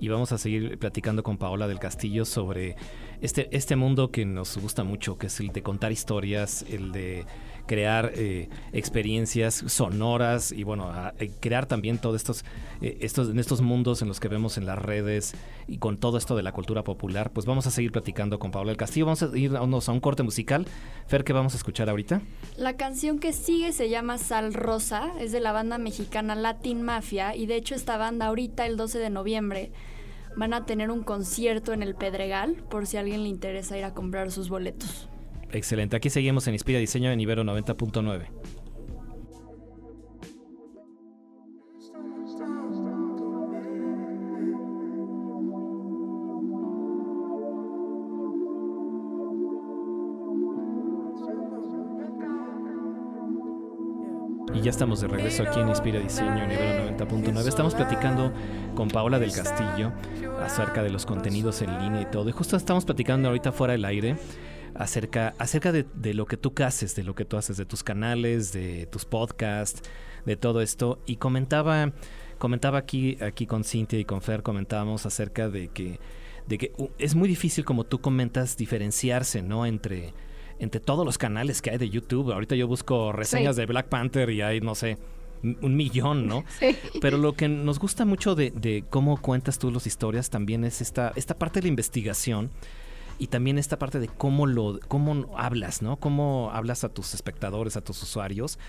y vamos a seguir platicando con Paola del Castillo sobre este, este mundo que nos gusta mucho, que es el de contar historias, el de crear eh, experiencias sonoras y bueno, eh, crear también todos estos, eh, estos, en estos mundos en los que vemos en las redes y con todo esto de la cultura popular, pues vamos a seguir platicando con Paola del Castillo. Vamos a ir a, a un corte musical. Fer, ¿qué vamos a escuchar ahorita? La canción que sigue se llama Sal Rosa, es de la banda mexicana Latin Mafia y de hecho esta banda ahorita el 12 de noviembre van a tener un concierto en el Pedregal por si a alguien le interesa ir a comprar sus boletos. Excelente. Aquí seguimos en Inspira Diseño en Ibero 90.9. Y ya estamos de regreso aquí en Inspira Diseño, nivel 90.9. Estamos platicando con Paola del Castillo acerca de los contenidos en línea y todo. Y justo estamos platicando ahorita fuera del aire acerca, acerca de, de, lo que tú haces, de lo que tú haces, de tus canales, de tus podcasts, de todo esto. Y comentaba, comentaba aquí, aquí con Cintia y con Fer, comentábamos acerca de que, de que uh, es muy difícil, como tú comentas, diferenciarse, ¿no? Entre entre todos los canales que hay de YouTube. Ahorita yo busco reseñas Sí. de Black Panther y hay, no sé, un un millón, ¿no? Sí. Pero lo que nos gusta mucho de, de cómo cuentas tú las historias también es esta, esta parte de la investigación y también esta parte de cómo lo cómo hablas, ¿no? Cómo hablas a tus espectadores, a tus usuarios.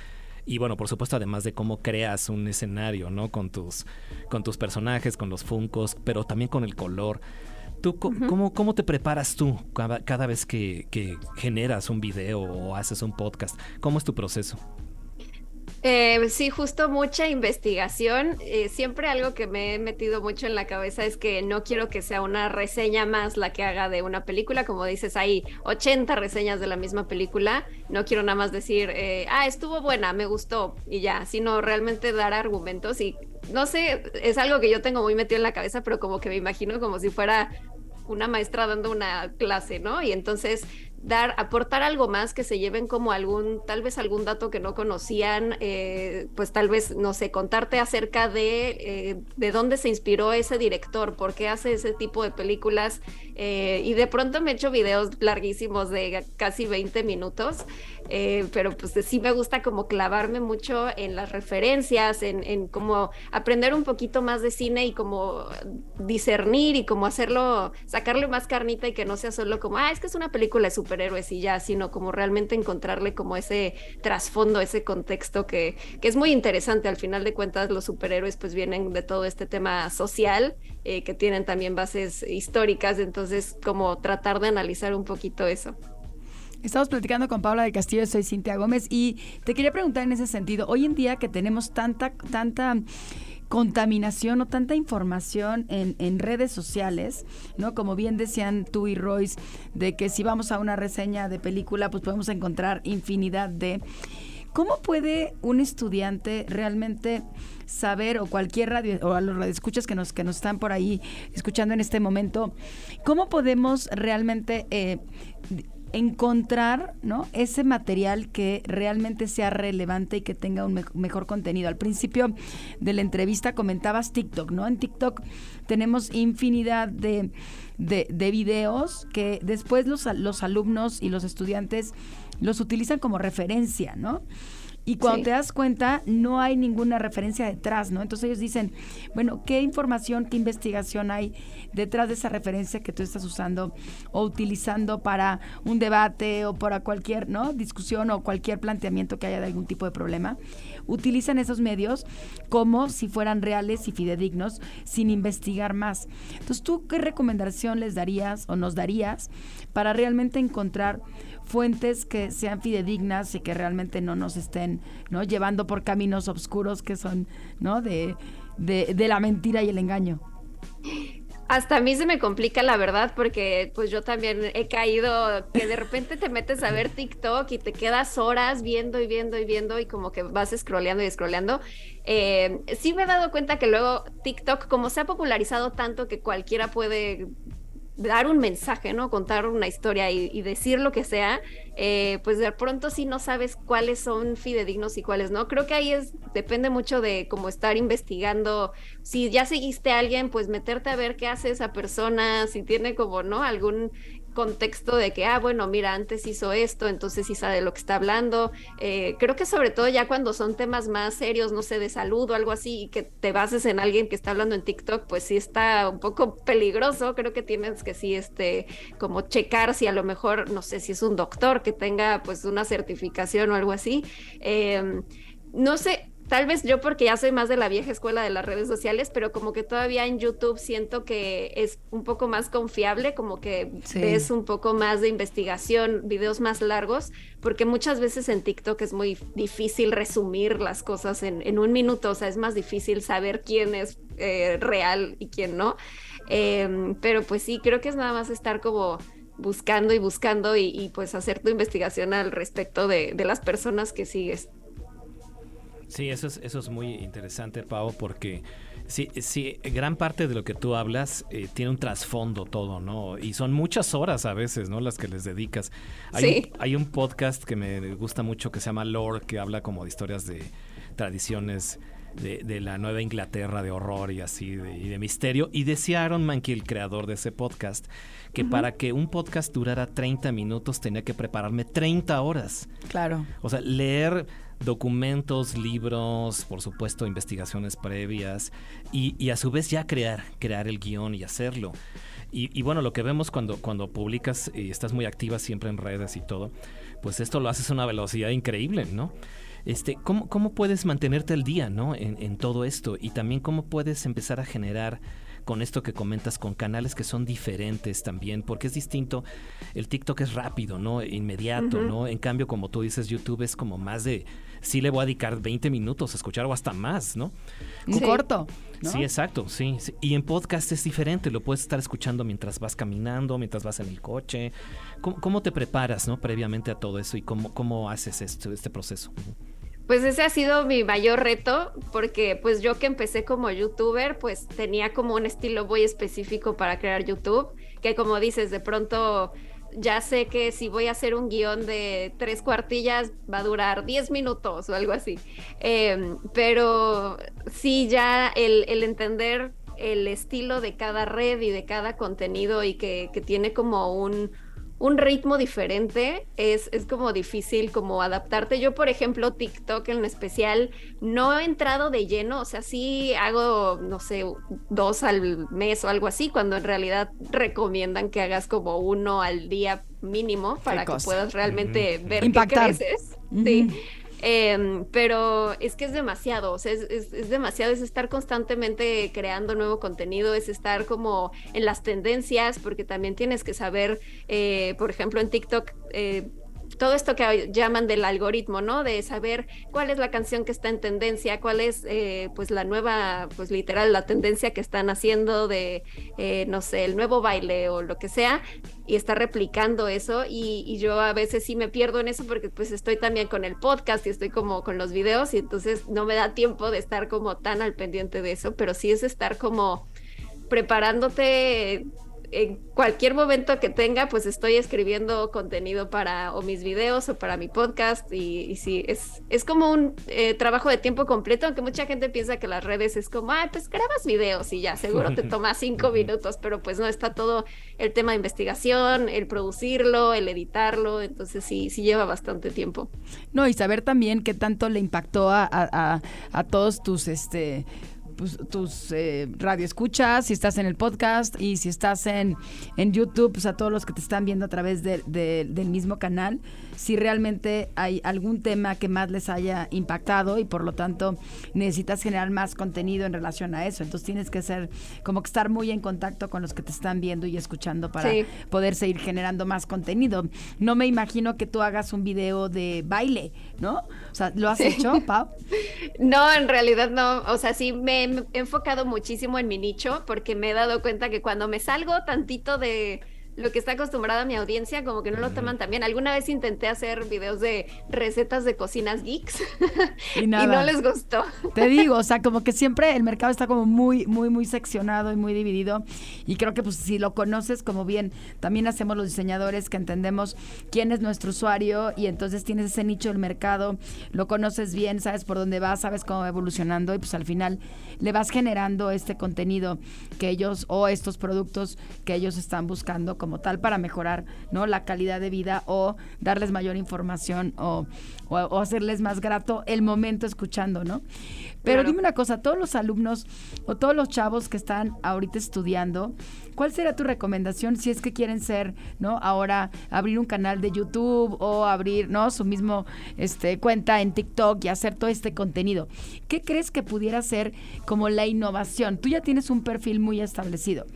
Y bueno, por supuesto, además de cómo creas un escenario, ¿no? Con tus, con tus personajes, con los funcos, pero también con el color. ¿Tú cómo, cómo te preparas tú cada, cada vez que, que generas un video o haces un podcast? ¿Cómo es tu proceso? Eh, sí, justo mucha investigación. Eh, siempre algo que me he metido mucho en la cabeza es que no quiero que sea una reseña más la que haga de una película. Como dices, hay 80 reseñas de la misma película. No quiero nada más decir, eh, ah, estuvo buena, me gustó y ya, sino realmente dar argumentos. Y no sé, es algo que yo tengo muy metido en la cabeza, pero como que me imagino como si fuera una maestra dando una clase, ¿no? Y entonces dar, aportar algo más que se lleven como algún, tal vez algún dato que no conocían, eh, pues tal vez, no sé, contarte acerca de, eh, de dónde se inspiró ese director, por qué hace ese tipo de películas. eh, y de pronto me he hecho videos larguísimos de casi 20 minutos, eh, pero pues sí me gusta como clavarme mucho en las referencias, en, en como aprender un poquito más de cine y como discernir y como hacerlo, sacarle más carnita y que no sea solo como, ah, es que es una película de superhéroes y ya, sino como realmente encontrarle como ese trasfondo, ese contexto que, que es muy interesante. Al final de cuentas, los superhéroes pues vienen de todo este tema social, eh, que tienen también bases históricas, entonces como tratar de analizar un poquito eso. Estamos platicando con Paula del Castillo, soy Cintia Gómez y te quería preguntar en ese sentido, hoy en día que tenemos tanta, tanta contaminación o tanta información en, en redes sociales, ¿no? Como bien decían tú y Royce, de que si vamos a una reseña de película, pues podemos encontrar infinidad de... ¿Cómo puede un estudiante realmente saber, o cualquier radio, o a los radioescuchas que nos, que nos están por ahí escuchando en este momento, cómo podemos realmente eh, encontrar ¿no? ese material que realmente sea relevante y que tenga un me- mejor contenido. Al principio de la entrevista comentabas TikTok, ¿no? En TikTok tenemos infinidad de, de, de videos que después los, los alumnos y los estudiantes los utilizan como referencia, ¿no? Y cuando Sí. te das cuenta, no hay ninguna referencia detrás, ¿no? Entonces ellos dicen, bueno, ¿qué información, qué investigación hay detrás de esa referencia que tú estás usando o utilizando para un debate o para cualquier, ¿no? Discusión o cualquier planteamiento que haya de algún tipo de problema? Utilizan esos medios como si fueran reales y fidedignos sin investigar más. Entonces, ¿tú qué recomendación les darías o nos darías para realmente encontrar fuentes que sean fidedignas y que realmente no nos estén ¿no? llevando por caminos oscuros que son ¿no? de, de, de la mentira y el engaño. Hasta a mí se me complica la verdad porque pues yo también he caído que de repente te metes a ver TikTok y te quedas horas viendo y viendo y viendo y como que vas scrolleando y scrolleando. Eh, sí me he dado cuenta que luego TikTok como se ha popularizado tanto que cualquiera puede dar un mensaje, ¿no? Contar una historia y, y decir lo que sea, eh, pues de pronto sí no sabes cuáles son fidedignos y cuáles no. Creo que ahí es, depende mucho de cómo estar investigando. Si ya seguiste a alguien, pues meterte a ver qué hace esa persona, si tiene como, ¿no? Algún contexto de que, ah, bueno, mira, antes hizo esto, entonces sí sabe de lo que está hablando. Eh, creo que sobre todo ya cuando son temas más serios, no sé, de salud o algo así, y que te bases en alguien que está hablando en TikTok, pues sí está un poco peligroso. Creo que tienes que sí, este, como checar si a lo mejor, no sé, si es un doctor que tenga pues una certificación o algo así. Eh, no sé, tal vez yo porque ya soy más de la vieja escuela de las redes sociales, pero como que todavía en YouTube siento que es un poco más confiable, como que Sí. ves un poco más de investigación, videos más largos, porque muchas veces en TikTok es muy difícil resumir las cosas en, en un minuto, o sea, es más difícil saber quién es eh, real y quién no. Eh, pero pues sí, creo que es nada más estar como buscando y buscando y, y, pues hacer tu investigación al respecto de, de las personas que sigues. Sí, eso es, eso es muy interesante, Pau, porque sí, sí, gran parte de lo que tú hablas eh, tiene un trasfondo todo, ¿no? Y son muchas horas a veces, ¿no? Las que les dedicas. Hay, Sí. un, hay un podcast que me gusta mucho que se llama Lore, que habla como de historias de tradiciones de, de la Nueva Inglaterra, de horror y así, de, y de misterio. Y decía Aaron Mankey, el creador de ese podcast, que para que un podcast durara 30 minutos tenía que prepararme 30 horas. Claro. O sea, leer documentos, libros, por supuesto, investigaciones previas y, y a su vez ya crear, crear el guion y hacerlo. Y, y bueno, lo que vemos cuando, cuando publicas y estás muy activa siempre en redes y todo, pues esto lo haces a una velocidad increíble, ¿no? Este, ¿cómo, ¿Cómo puedes mantenerte al día, ¿no? En, en todo esto y también cómo puedes empezar a generar con esto que comentas, con canales que son diferentes también, porque es distinto. El TikTok es rápido, ¿no? Inmediato. ¿no? En cambio, como tú dices, YouTube es como más de, sí le voy a dedicar 20 minutos a escuchar o hasta más, ¿no? Un Sí. corto. ¿no? Sí, exacto, sí, sí. Y en podcast es diferente, lo puedes estar escuchando mientras vas caminando, mientras vas en el coche. ¿Cómo, cómo te preparas, ¿no? Previamente a todo eso y cómo, cómo haces esto, este proceso. Pues ese ha sido mi mayor reto, porque pues yo que empecé como youtuber, pues tenía como un estilo muy específico para crear YouTube, que como dices, de pronto ya sé que si voy a hacer un guion de tres cuartillas va a durar 10 minutos o algo así. Eh, pero sí, ya el, el entender el estilo de cada red y de cada contenido y que, que tiene como un, un ritmo diferente, es, es como difícil como adaptarte. Yo, por ejemplo, TikTok en especial, no he entrado de lleno, o sea, sí hago, no sé, dos al mes o algo así, cuando en realidad recomiendan que hagas como uno al día mínimo para que cosa. puedas realmente ver Impactar. que creces. Sí. Em, pero es que es demasiado, o sea, es, es- es demasiado, es estar constantemente creando nuevo contenido, es estar como en las tendencias, porque también tienes que saber, eh, por ejemplo, en TikTok, eh, todo esto que llaman del algoritmo, ¿no? De saber cuál es la canción que está en tendencia, cuál es, eh, pues, la nueva, pues, literal, la tendencia que están haciendo de, eh, no sé, el nuevo baile o lo que sea, y está replicando eso, y, y yo a veces sí me pierdo en eso porque, pues, estoy también con el podcast y estoy como con los videos, y entonces no me da tiempo de estar como tan al pendiente de eso, pero sí es estar como preparándote en cualquier momento que tenga, pues estoy escribiendo contenido para o mis videos o para mi podcast y, y sí, es, es como un eh, trabajo de tiempo completo, aunque mucha gente piensa que las redes es como, ah, pues grabas videos y ya, seguro te toma cinco minutos, pero pues no, está todo el tema de investigación, el producirlo, el editarlo, entonces sí, sí lleva bastante tiempo. No, y saber también qué tanto le impactó a, a- a- a todos tus este pues, tus eh, radioescuchas, si estás en el podcast y si estás en, en YouTube, pues a todos los que te están viendo a través de- de- del mismo canal, si realmente hay algún tema que más les haya impactado y por lo tanto necesitas generar más contenido en relación a eso. Entonces tienes que ser como que estar muy en contacto con los que te están viendo y escuchando para Sí. poder seguir generando más contenido. No me imagino que tú hagas un video de baile, ¿no? O sea, ¿lo has hecho, Pau? No, en realidad no. O sea, sí me he enfocado muchísimo en mi nicho porque me he dado cuenta que cuando me salgo tantito de lo que está acostumbrada mi audiencia, como que no lo toman tan bien. Alguna vez intenté hacer videos de recetas de cocinas geeks Y no les gustó. Te digo, o sea, como que siempre el mercado está como muy, muy, muy seccionado y muy dividido. Y creo que pues si lo conoces, como bien, también hacemos los diseñadores que entendemos quién es nuestro usuario y entonces tienes ese nicho del mercado, lo conoces bien, sabes por dónde vas, sabes cómo va evolucionando y pues al final le vas generando este contenido que ellos o estos productos que ellos están buscando como tal para mejorar, ¿no? La calidad de vida o darles mayor información o, o- o hacerles más grato el momento escuchando, ¿no? Pero Claro. dime una cosa, todos los alumnos o todos los chavos que están ahorita estudiando, ¿cuál será tu recomendación si es que quieren ser, ¿no? Ahora abrir un canal de YouTube o abrir, ¿no? Su mismo este, cuenta en TikTok y hacer todo este contenido. ¿Qué crees que pudiera ser como la innovación? Tú ya tienes un perfil muy establecido.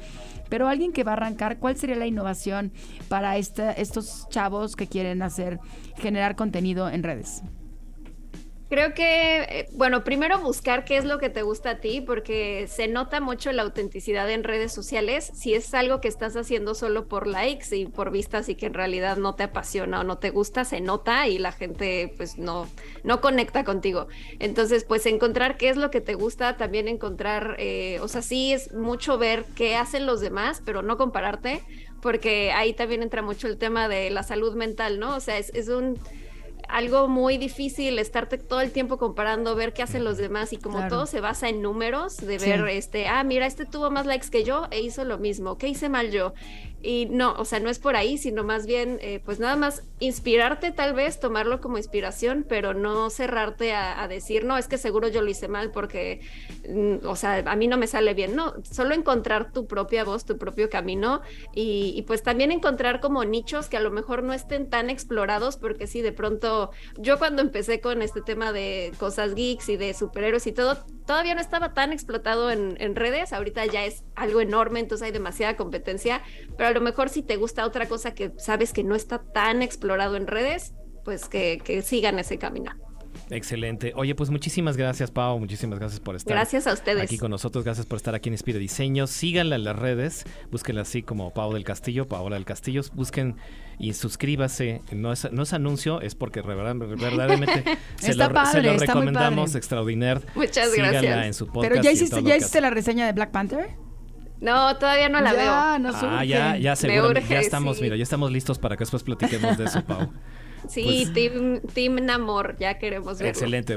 Pero alguien que va a arrancar, ¿cuál sería la innovación para esta- estos chavos que quieren hacer, generar contenido en redes? Creo que, eh, bueno, primero buscar qué es lo que te gusta a ti, porque se nota mucho la autenticidad en redes sociales. Si es algo que estás haciendo solo por likes y por vistas y que en realidad no te apasiona o no te gusta, se nota y la gente pues no, no conecta contigo. Entonces, pues encontrar qué es lo que te gusta, también encontrar, eh, o sea, sí es mucho ver qué hacen los demás, pero no compararte, porque ahí también entra mucho el tema de la salud mental, ¿no? O sea, es, es un algo muy difícil estarte todo el tiempo comparando, ver qué hacen los demás y como todo se basa en números, de ver, este, ah, mira, este tuvo más likes que yo e hizo lo mismo, ¿qué hice mal yo? Y no, o sea, no es por ahí, sino más bien, eh, pues nada más inspirarte tal vez, tomarlo como inspiración, pero no cerrarte a, decir, no, es que seguro yo lo hice mal porque, mm, o sea, a mí no me sale bien. No, solo encontrar tu propia voz, tu propio camino y, y, pues también encontrar como nichos que a lo mejor no estén tan explorados, porque sí, de pronto, yo cuando empecé con este tema de cosas geeks y de superhéroes y todo, todavía no estaba tan explotado en, redes, ahorita ya es algo enorme, entonces hay demasiada competencia, pero a lo mejor si te gusta otra cosa que sabes que no está tan explorado en redes, pues que, sigan ese camino. Excelente. Oye, pues muchísimas gracias, Pau. Muchísimas gracias por estar gracias a ustedes. aquí con nosotros. Gracias por estar aquí en Inspira Diseño. Síganla en las redes. Búsquenla así como Pau del Castillo, Paola del Castillo. Busquen y suscríbase. No es, no es anuncio, es porque verdaderamente se, lo, se, lo, recomendamos. Extraordinario. Muchas Síganla gracias. en su podcast. Pero ya hiciste, ¿ya hiciste la reseña de Black Panther? No, todavía no la ya, veo. ah, ya, ya seguro, ya estamos, mira, ya estamos listos para que después platiquemos de eso, Pau. Sí, pues team, team Namor, ya queremos verlo. Excelente,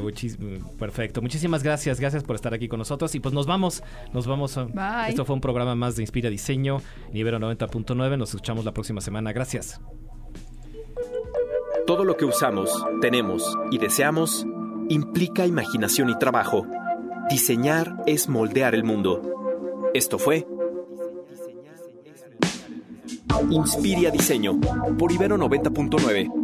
perfecto. Muchísimas gracias, gracias por estar aquí con nosotros y pues nos vamos, nos vamos. Bye. Esto fue un programa más de Inspira Diseño, Nivero 90.9. Nos escuchamos la próxima semana. Gracias. Todo lo que usamos, tenemos y deseamos implica imaginación y trabajo. Diseñar es moldear el mundo. Esto fue Inspiria Diseño por Ibero 90.9.